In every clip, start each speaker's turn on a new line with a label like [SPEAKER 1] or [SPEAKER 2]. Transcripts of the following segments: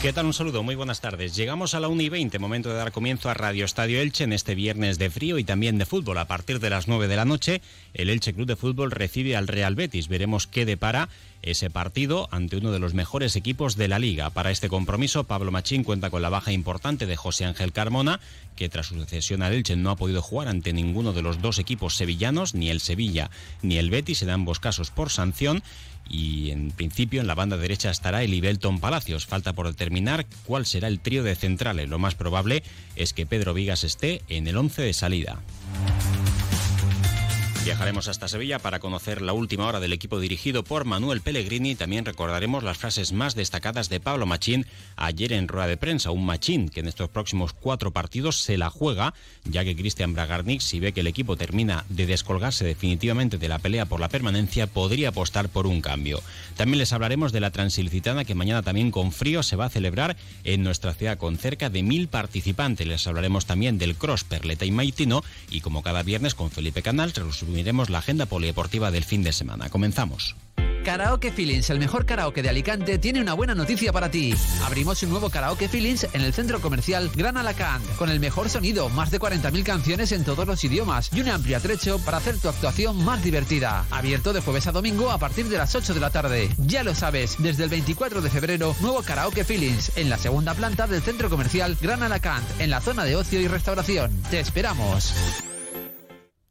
[SPEAKER 1] ¿Qué tal? Un saludo, muy buenas tardes. Llegamos a la 1 y 20, momento de dar comienzo a Radio Estadio Elche en este viernes de frío y también de fútbol. A partir de las 9 de la noche, el Elche Club de Fútbol recibe al Real Betis. Veremos qué depara ese partido ante uno de los mejores equipos de la liga. Para este compromiso, Pablo Machín cuenta con la baja importante de José Ángel Carmona, que tras su cesión al Elche no ha podido jugar ante ninguno de los dos equipos sevillanos, ni el Sevilla ni el Betis, en ambos casos por sanción y en principio en la banda derecha estará el Ibelton Palacios. Falta por determinar cuál será el trío de centrales. Lo más probable es que Pedro Vigas esté en el 11 de salida. Viajaremos hasta Sevilla para conocer la última hora del equipo dirigido por Manuel Pellegrini. También recordaremos las frases más destacadas de Pablo Machín ayer en rueda de prensa. Un Machín que en estos próximos cuatro partidos se la juega, ya que Cristian Bragarnik, si ve que el equipo termina de descolgarse definitivamente de la pelea por la permanencia, podría apostar por un cambio. También les hablaremos de la Transilicitana que mañana también con frío se va a celebrar en nuestra ciudad con cerca de mil participantes. Les hablaremos también del Cross Perleta y Maitino y como cada viernes con Felipe Canal resumiremos la agenda polideportiva del fin de semana. Comenzamos.
[SPEAKER 2] Karaoke Feelings, el mejor karaoke de Alicante, tiene una buena noticia para ti. Abrimos un nuevo Karaoke Feelings en el centro comercial Gran Alacant, con el mejor sonido, más de 40.000 canciones en todos los idiomas y un amplio atrecho para hacer tu actuación más divertida. Abierto de jueves a domingo a partir de las 8 de la tarde. Ya lo sabes, desde el 24 de febrero, nuevo Karaoke Feelings en la segunda planta del centro comercial Gran Alacant, en la zona de ocio y restauración. Te esperamos.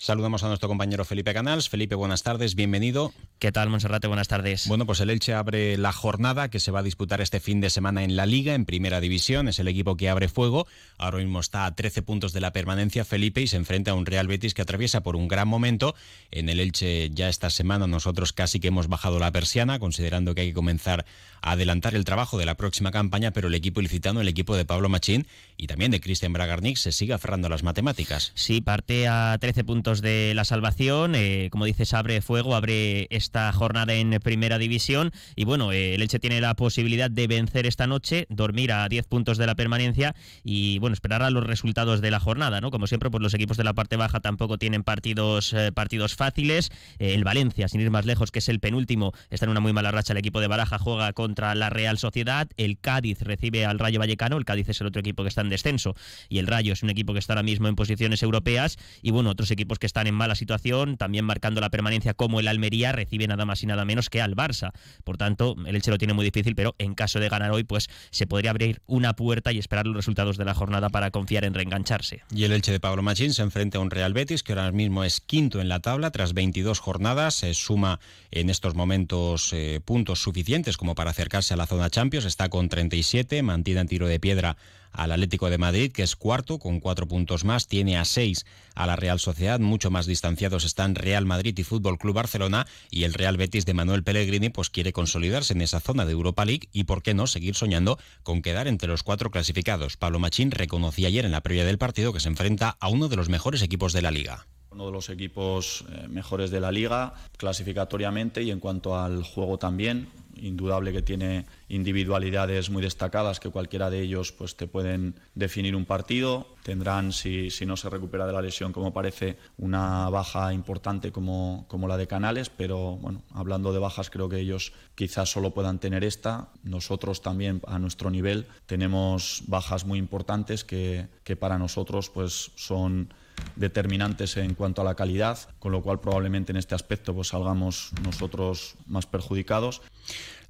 [SPEAKER 1] Saludamos a nuestro compañero Felipe Canals. Felipe, buenas tardes, bienvenido.
[SPEAKER 3] ¿Qué tal, Monserrate? Buenas tardes.
[SPEAKER 1] Bueno, pues el Elche abre la jornada que se va a disputar este fin de semana en la Liga, en Primera División. Es el equipo que abre fuego. Ahora mismo está a 13 puntos de la permanencia Felipe y se enfrenta a un Real Betis que atraviesa por un gran momento. En el Elche ya esta semana nosotros casi que hemos bajado la persiana, considerando que hay que comenzar a adelantar el trabajo de la próxima campaña, pero el equipo ilicitano, el equipo de Pablo Machín y también de Cristian Bragarnik se sigue aferrando a las matemáticas.
[SPEAKER 3] Sí, parte a 13 puntos de la salvación. Eh, como dices, abre fuego, abre esta jornada en primera división. Y bueno, eh, el Elche tiene la posibilidad de vencer esta noche, dormir a 10 puntos de la permanencia y bueno, esperar a los resultados de la jornada, ¿no? Como siempre, pues los equipos de la parte baja tampoco tienen partidos, eh, partidos fáciles. el Valencia, sin ir más lejos, que es el penúltimo, está en una muy mala racha. El equipo de Baraja juega contra la Real Sociedad. El Cádiz recibe al Rayo Vallecano. El Cádiz es el otro equipo que está en descenso. Y el Rayo es un equipo que está ahora mismo en posiciones europeas. Y bueno, otros equipos que están en mala situación, también marcando la permanencia como el Almería, recibe nada más y nada menos que al Barça. Por tanto, el Elche lo tiene muy difícil, pero en caso de ganar hoy, pues se podría abrir una puerta y esperar los resultados de la jornada para confiar en reengancharse.
[SPEAKER 1] Y el Elche de Pablo Machín se enfrenta a un Real Betis que ahora mismo es quinto en la tabla tras 22 jornadas, se suma en estos momentos eh, puntos suficientes como para acercarse a la zona Champions, está con 37, mantiene en tiro de piedra al Atlético de Madrid, que es cuarto con cuatro puntos más, tiene a seis a la Real Sociedad, mucho más distanciados están Real Madrid y Fútbol Club Barcelona y el Real Betis de Manuel Pellegrini pues quiere consolidarse en esa zona de Europa League y por qué no seguir soñando con quedar entre los cuatro clasificados. Pablo Machín reconocía ayer en la previa del partido que se enfrenta a uno de los mejores equipos de la liga
[SPEAKER 4] uno de los equipos eh, mejores de la liga clasificatoriamente y en cuanto al juego también indudable que tiene individualidades muy destacadas que cualquiera de ellos pues te pueden definir un partido. Tendrán si, si no se recupera de la lesión como parece una baja importante como, como la de Canales pero bueno hablando de bajas creo que ellos quizás solo puedan tener esta. Nosotros también a nuestro nivel tenemos bajas muy importantes que, que para nosotros pues son determinantes en cuanto a la calidad, con lo cual probablemente en este aspecto pues salgamos nosotros más perjudicados.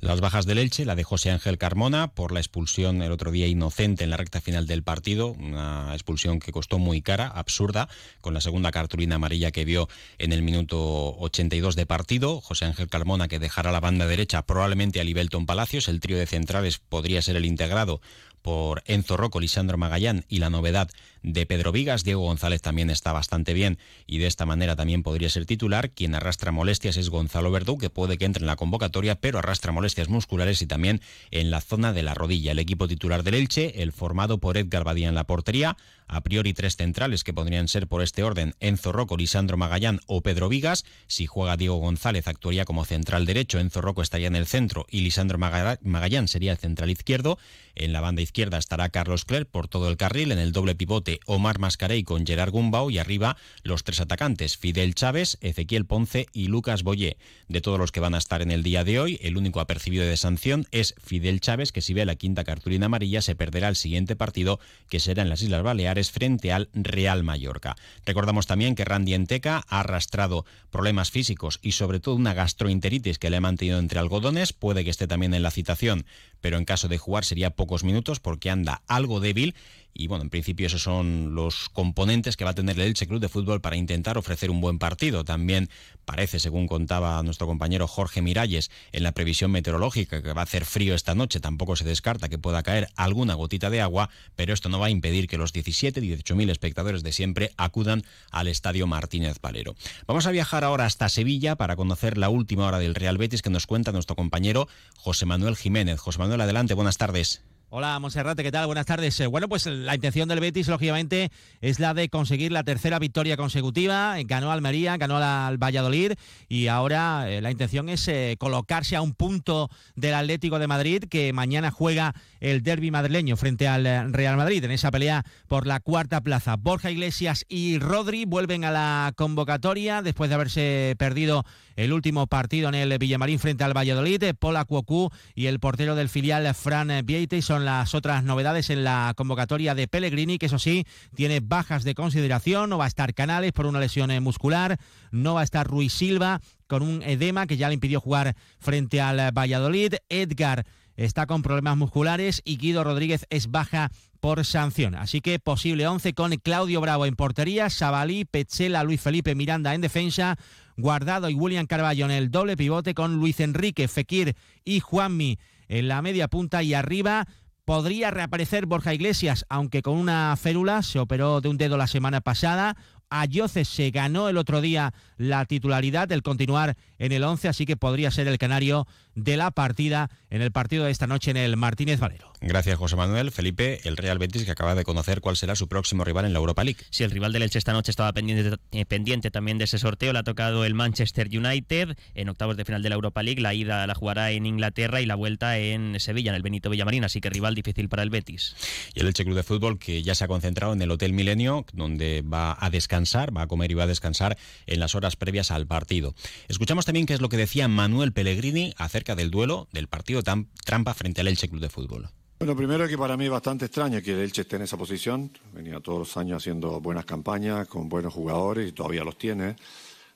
[SPEAKER 1] Las bajas del Elche, la de José Ángel Carmona por la expulsión el otro día inocente en la recta final del partido, una expulsión que costó muy cara, absurda, con la segunda cartulina amarilla que vio en el minuto 82 de partido. José Ángel Carmona que dejará la banda derecha probablemente a Libelton Palacios, el trío de centrales podría ser el integrado por Enzo Rocco, Lisandro Magallán y la novedad de Pedro Vigas. Diego González también está bastante bien y de esta manera también podría ser titular. Quien arrastra molestias es Gonzalo Verdú, que puede que entre en la convocatoria, pero arrastra molestias musculares y también en la zona de la rodilla. El equipo titular del Elche, el formado por Edgar Badía en la portería, a priori tres centrales que podrían ser por este orden Enzo Rocco, Lisandro Magallán o Pedro Vigas. Si juega Diego González actuaría como central derecho, Enzo Rocco estaría en el centro y Lisandro Magallán sería el central izquierdo. En la banda izquierda estará Carlos Clerc por todo el carril, en el doble pivote Omar Mascarey con Gerard Gumbau y arriba los tres atacantes, Fidel Chávez, Ezequiel Ponce y Lucas Boyé. De todos los que van a estar en el día de hoy, el único apercibido de sanción es Fidel Chávez, que si ve la quinta cartulina amarilla se perderá el siguiente partido, que será en las Islas Baleares frente al Real Mallorca. Recordamos también que Randy Enteca ha arrastrado problemas físicos y sobre todo una gastroenteritis que le ha mantenido entre algodones, puede que esté también en la citación, pero en caso de jugar sería pocos minutos porque anda algo débil y bueno, en principio esos son los componentes que va a tener el Elche Club de Fútbol para intentar ofrecer un buen partido. También parece, según contaba nuestro compañero Jorge Miralles, en la previsión meteorológica que va a hacer frío esta noche, tampoco se descarta que pueda caer alguna gotita de agua, pero esto no va a impedir que los 17, 18 mil espectadores de siempre acudan al Estadio Martínez Valero. Vamos a viajar ahora hasta Sevilla para conocer la última hora del Real Betis que nos cuenta nuestro compañero José Manuel Jiménez. José Manuel, adelante, buenas tardes.
[SPEAKER 5] Hola, Monserrate, ¿qué tal? Buenas tardes. Eh, bueno, pues la intención del Betis, lógicamente, es la de conseguir la tercera victoria consecutiva. Ganó Almería, ganó al Valladolid y ahora eh, la intención es eh, colocarse a un punto del Atlético de Madrid, que mañana juega el derby madrileño frente al Real Madrid en esa pelea por la cuarta plaza. Borja Iglesias y Rodri vuelven a la convocatoria después de haberse perdido el último partido en el Villamarín frente al Valladolid. Pola Cuocú y el portero del filial Fran Vieite son las otras novedades en la convocatoria de Pellegrini, que eso sí, tiene bajas de consideración. No va a estar Canales por una lesión eh, muscular, no va a estar Ruiz Silva con un edema que ya le impidió jugar frente al Valladolid. Edgar está con problemas musculares y Guido Rodríguez es baja por sanción. Así que posible 11 con Claudio Bravo en portería, Sabalí, Petzela, Luis Felipe Miranda en defensa, Guardado y William Carballo en el doble pivote con Luis Enrique, Fekir y Juanmi en la media punta y arriba podría reaparecer Borja Iglesias, aunque con una férula, se operó de un dedo la semana pasada. Ayoce se ganó el otro día la titularidad, del continuar en el 11, así que podría ser el canario de la partida en el partido de esta noche en el Martínez Valero.
[SPEAKER 1] Gracias, José Manuel. Felipe, el Real Betis que acaba de conocer cuál será su próximo rival en la Europa League.
[SPEAKER 3] Si el rival del Elche esta noche estaba pendiente, eh, pendiente también de ese sorteo. Le ha tocado el Manchester United en octavos de final de la Europa League. La ida la jugará en Inglaterra y la vuelta en Sevilla, en el Benito Villamarín. Así que rival difícil para el Betis.
[SPEAKER 1] Y el Elche Club de Fútbol que ya se ha concentrado en el Hotel Milenio, donde va a descansar, va a comer y va a descansar en las horas previas al partido. Escuchamos también qué es lo que decía Manuel Pellegrini acerca del duelo del partido trampa frente al Elche Club de Fútbol.
[SPEAKER 6] Bueno, primero que para mí es bastante extraño que el Elche esté en esa posición. Venía todos los años haciendo buenas campañas con buenos jugadores y todavía los tiene.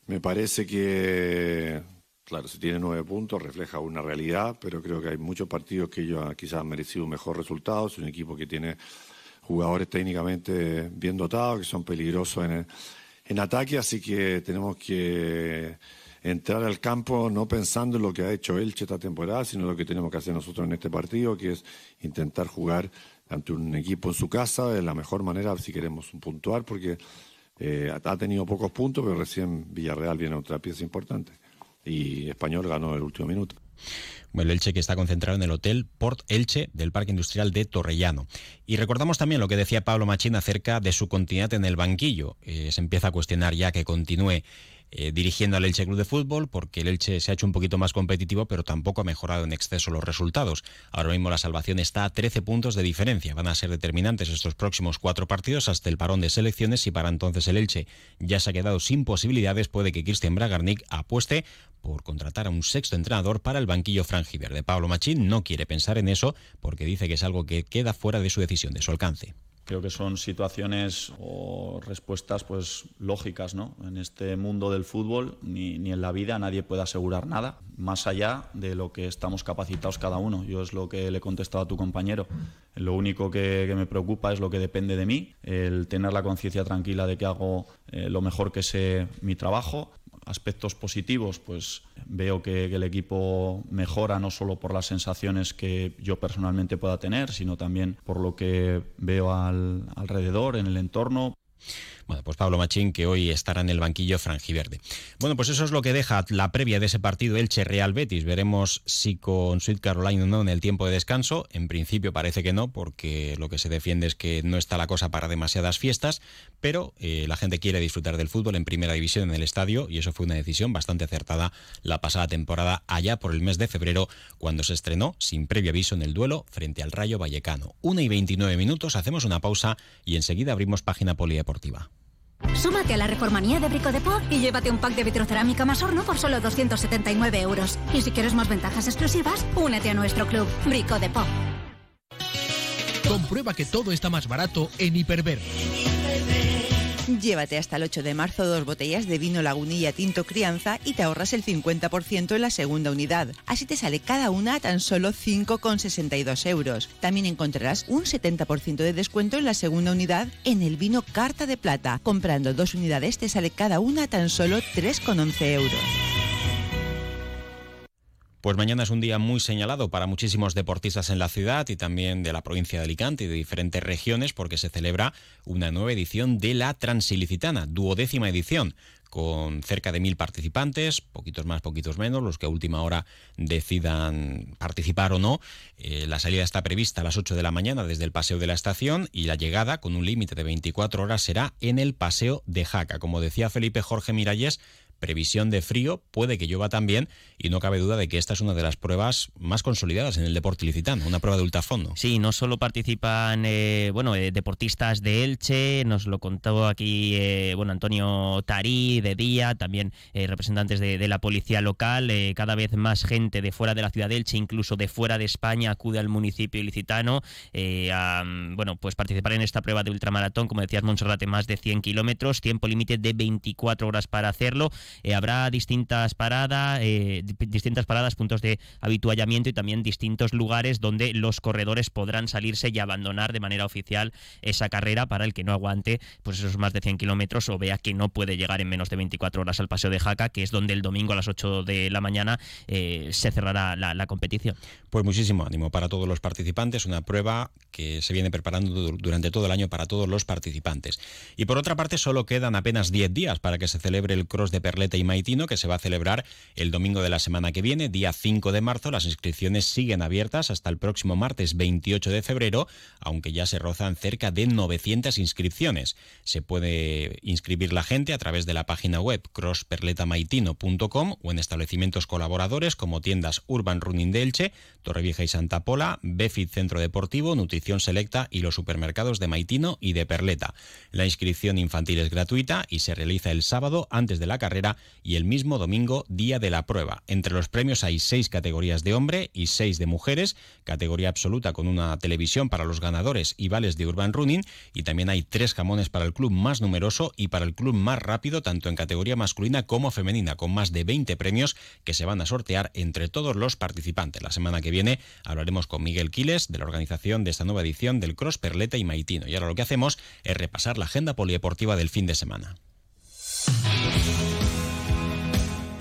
[SPEAKER 6] Me parece que, claro, si tiene nueve puntos refleja una realidad, pero creo que hay muchos partidos que ellos quizás han merecido un mejor resultado. Es un equipo que tiene jugadores técnicamente bien dotados, que son peligrosos en, en ataque, así que tenemos que entrar al campo no pensando en lo que ha hecho Elche esta temporada, sino lo que tenemos que hacer nosotros en este partido, que es intentar jugar ante un equipo en su casa de la mejor manera si queremos puntuar, porque eh, ha tenido pocos puntos, pero recién Villarreal viene a otra pieza importante. Y Español ganó el último minuto.
[SPEAKER 1] El Elche que está concentrado en el Hotel Port Elche del Parque Industrial de Torrellano. Y recordamos también lo que decía Pablo Machín acerca de su continuidad en el banquillo. Eh, se empieza a cuestionar ya que continúe eh, dirigiendo al Elche Club de Fútbol, porque el Elche se ha hecho un poquito más competitivo, pero tampoco ha mejorado en exceso los resultados. Ahora mismo la salvación está a 13 puntos de diferencia. Van a ser determinantes estos próximos cuatro partidos hasta el parón de selecciones y para entonces el Elche ya se ha quedado sin posibilidades. Puede que Christian Bragarnik apueste por contratar a un sexto entrenador para el banquillo frangiverde. Pablo Machín no quiere pensar en eso porque dice que es algo que queda fuera de su decisión, de su alcance.
[SPEAKER 4] Creo que son situaciones o respuestas pues lógicas, ¿no? En este mundo del fútbol ni, ni, en la vida nadie puede asegurar nada más allá de lo que estamos capacitados cada uno. Yo es lo que le he contestado a tu compañero. Lo único que, me preocupa es lo que depende de mí, el tener la conciencia tranquila de que hago eh, lo mejor que sé mi trabajo, aspectos positivos, pues veo que, el equipo mejora no solo por las sensaciones que yo personalmente pueda tener, sino también por lo que veo al, alrededor, en el entorno.
[SPEAKER 1] Bueno, pues Pablo Machín, que hoy estará en el banquillo franjiverde. Bueno, pues eso es lo que deja la previa de ese partido Elche-Real Betis. Veremos si con Sweet Carolina o no en el tiempo de descanso. En principio parece que no, porque lo que se defiende es que no está la cosa para demasiadas fiestas, pero eh, la gente quiere disfrutar del fútbol en primera división en el estadio y eso fue una decisión bastante acertada la pasada temporada allá por el mes de febrero, cuando se estrenó sin previo aviso en el duelo frente al Rayo Vallecano. Una y 29 minutos, hacemos una pausa y enseguida abrimos página polideportiva.
[SPEAKER 7] Súmate a la reformanía de Brico de Po y llévate un pack de vitrocerámica más horno por solo 279 euros. Y si quieres más ventajas exclusivas, únete a nuestro club, Brico de Po.
[SPEAKER 8] Comprueba que todo está más barato en Hiperver.
[SPEAKER 9] Llévate hasta el 8 de marzo dos botellas de vino Lagunilla Tinto Crianza y te ahorras el 50% en la segunda unidad. Así te sale cada una a tan solo 5,62 euros. También encontrarás un 70% de descuento en la segunda unidad en el vino Carta de Plata. Comprando dos unidades te sale cada una a tan solo 3,11 euros.
[SPEAKER 1] Pues mañana es un día muy señalado para muchísimos deportistas en la ciudad y también de la provincia de Alicante y de diferentes regiones porque se celebra una nueva edición de la Transilicitana, duodécima edición con cerca de mil participantes, poquitos más, poquitos menos, los que a última hora decidan participar o no. Eh, la salida está prevista a las 8 de la mañana desde el Paseo de la Estación y la llegada, con un límite de 24 horas, será en el Paseo de Jaca. Como decía Felipe Jorge Miralles, previsión de frío, puede que llueva también y no cabe duda de que esta es una de las pruebas más consolidadas en el deporte ilicitano, una prueba de ultrafondo.
[SPEAKER 3] Sí, no solo participan eh, bueno eh, deportistas de Elche, nos lo contó aquí eh, bueno Antonio Tarí de Día, también representantes de, de, la policía local, cada vez más gente de fuera de la ciudad de Elche, incluso de fuera de España acude al municipio ilicitano a bueno pues participar en esta prueba de ultramaratón, como decías Monserrate, más de 100 kilómetros, tiempo límite de 24 horas para hacerlo. Eh, habrá distintas paradas, eh, distintas paradas, puntos de habituallamiento y también distintos lugares donde los corredores podrán salirse y abandonar de manera oficial esa carrera para el que no aguante pues esos más de 100 kilómetros o vea que no puede llegar en menos de 24 horas al paseo de Jaca, que es donde el domingo a las 8 de la mañana eh, se cerrará la, competición.
[SPEAKER 1] Pues muchísimo ánimo para todos los participantes, una prueba que se viene preparando durante todo el año para todos los participantes. Y por otra parte, solo quedan apenas 10 días para que se celebre el Cross de Perleta y Maitino, que se va a celebrar el domingo de la semana que viene, día 5 de marzo. Las inscripciones siguen abiertas hasta el próximo martes 28 de febrero, aunque ya se rozan cerca de 900 inscripciones. Se puede inscribir la gente a través de la página web crossperletamaitino.com o en establecimientos colaboradores como tiendas Urban Running de Elche, Torrevieja y Santa Pola, Befit Centro Deportivo, Nutrición Selecta y los supermercados de Maitino y de Perleta. La inscripción infantil es gratuita y se realiza el sábado antes de la carrera y el mismo domingo, día de la prueba. Entre los premios hay seis categorías de hombre y seis de mujeres, categoría absoluta con una televisión para los ganadores y vales de Urban Running, y también hay tres jamones para el club más numeroso y para el club más rápido, tanto en categoría masculina como femenina, con más de 20 premios que se van a sortear entre todos los participantes. La semana que viene hablaremos con Miguel Quiles de la organización de esta nueva edición del Cross Perleta y Maitino. Y ahora lo que hacemos es repasar la agenda polideportiva del fin de semana.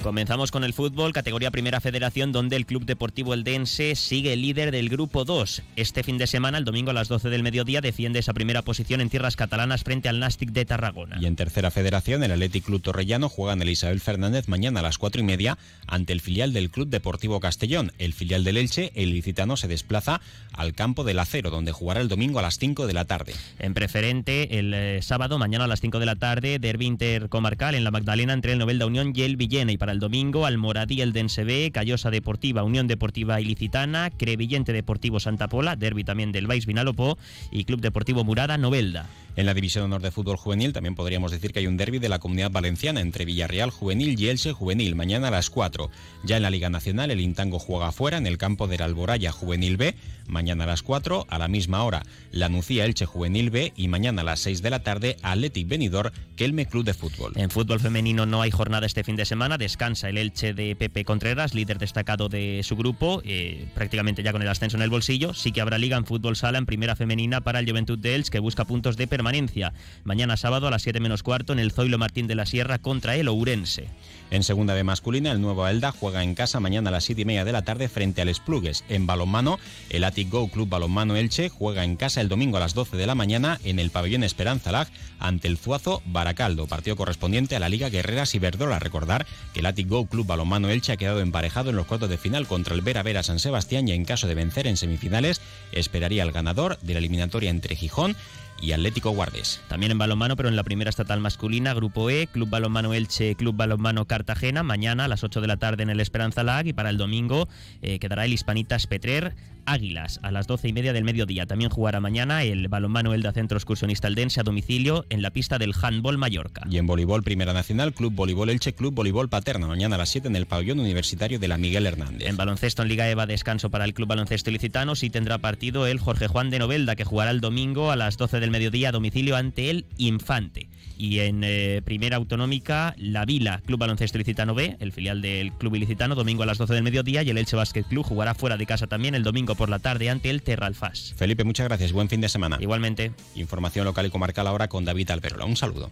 [SPEAKER 3] Comenzamos con el fútbol, categoría Primera Federación, donde el Club Deportivo Eldense sigue líder del Grupo 2. Este fin de semana, el domingo a las 12 del mediodía, defiende esa primera posición en tierras catalanas frente al Nastic de Tarragona.
[SPEAKER 1] Y en Tercera Federación, el Athletic Club Torrellano juega en el Isabel Fernández mañana a las 4 y media ante el filial del Club Deportivo Castellón. El filial del Elche, el licitano, se desplaza al campo del Acero, donde jugará el domingo a las 5 de la tarde.
[SPEAKER 3] En preferente, el eh, sábado, mañana a las 5 de la tarde, derby intercomarcal en la Magdalena entre el Novelda Unión y el Villena. Y para el domingo, Almoradí el Dense Callosa Deportiva, Unión Deportiva Ilicitana, Crevillente Deportivo Santa Pola, derby también del Vais Vinalopó y Club Deportivo Murada Novelda.
[SPEAKER 1] En la División Honor de Fútbol Juvenil también podríamos decir que hay un derby de la Comunidad Valenciana entre Villarreal Juvenil y Elche Juvenil, mañana a las 4. Ya en la Liga Nacional el Intango juega afuera en el campo del Alboraya Juvenil B, mañana a las 4, a la misma hora la Nucía Elche Juvenil B y mañana a las 6 de la tarde Athletic Benidorm Kelme Club de Fútbol.
[SPEAKER 3] En fútbol femenino no hay jornada este fin de semana, descanso descansa el Elche de Pepe Contreras, líder destacado de su grupo, eh, prácticamente ya con el ascenso en el bolsillo. Sí que habrá liga en fútbol sala en primera femenina para el Juventud de Elche, que busca puntos de permanencia. Mañana sábado a las 7 menos cuarto en el Zoilo Martín de la Sierra contra el Ourense.
[SPEAKER 1] En segunda de masculina, el nuevo Elda juega en casa mañana a las 7 y media de la tarde frente al Esplugues. En balonmano, el Atic Go Club Balonmano Elche juega en casa el domingo a las 12 de la mañana en el pabellón Esperanza Lag ante el Zuazo Baracaldo, partido correspondiente a la Liga Guerreras Iberdrola. Recordar que el Atic Go Club Balonmano Elche ha quedado emparejado en los cuartos de final contra el Vera Vera San Sebastián y en caso de vencer en semifinales esperaría al ganador de la eliminatoria entre Gijón y Atlético Guardes.
[SPEAKER 3] También en balonmano, pero en la primera estatal masculina, Grupo E, Club Balonmano Elche, Club Balonmano Cartagena, mañana a las 8 de la tarde en el Esperanza Lag y para el domingo eh, quedará el Hispanitas Petrer Águilas a las 12 y media del mediodía. También jugará mañana el balonmano Elda Centro Excursionista Aldense a domicilio en la pista del Handball Mallorca.
[SPEAKER 1] Y en voleibol Primera Nacional, Club Voleibol Elche, Club Voleibol Paterna, mañana a las 7 en el pabellón universitario de la Miguel Hernández.
[SPEAKER 3] En baloncesto en Liga EVA descanso para el Club Baloncesto Ilicitano, sí tendrá partido el Jorge Juan de Novelda que jugará el domingo a las 12 del mediodía a domicilio ante el Infante. Y en eh, Primera Autonómica, La Vila, Club Baloncesto Ilicitano B, el filial del Club Ilicitano, domingo a las 12 del mediodía y el Elche Basket Club jugará fuera de casa también el domingo por la tarde ante el Terralfas.
[SPEAKER 1] Felipe, muchas gracias. Buen fin de semana.
[SPEAKER 3] Igualmente.
[SPEAKER 1] Información local y comarcal ahora con David Alberola. Un saludo.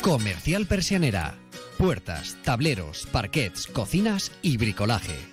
[SPEAKER 10] Comercial Persianera. Puertas, tableros, parquets, cocinas y bricolaje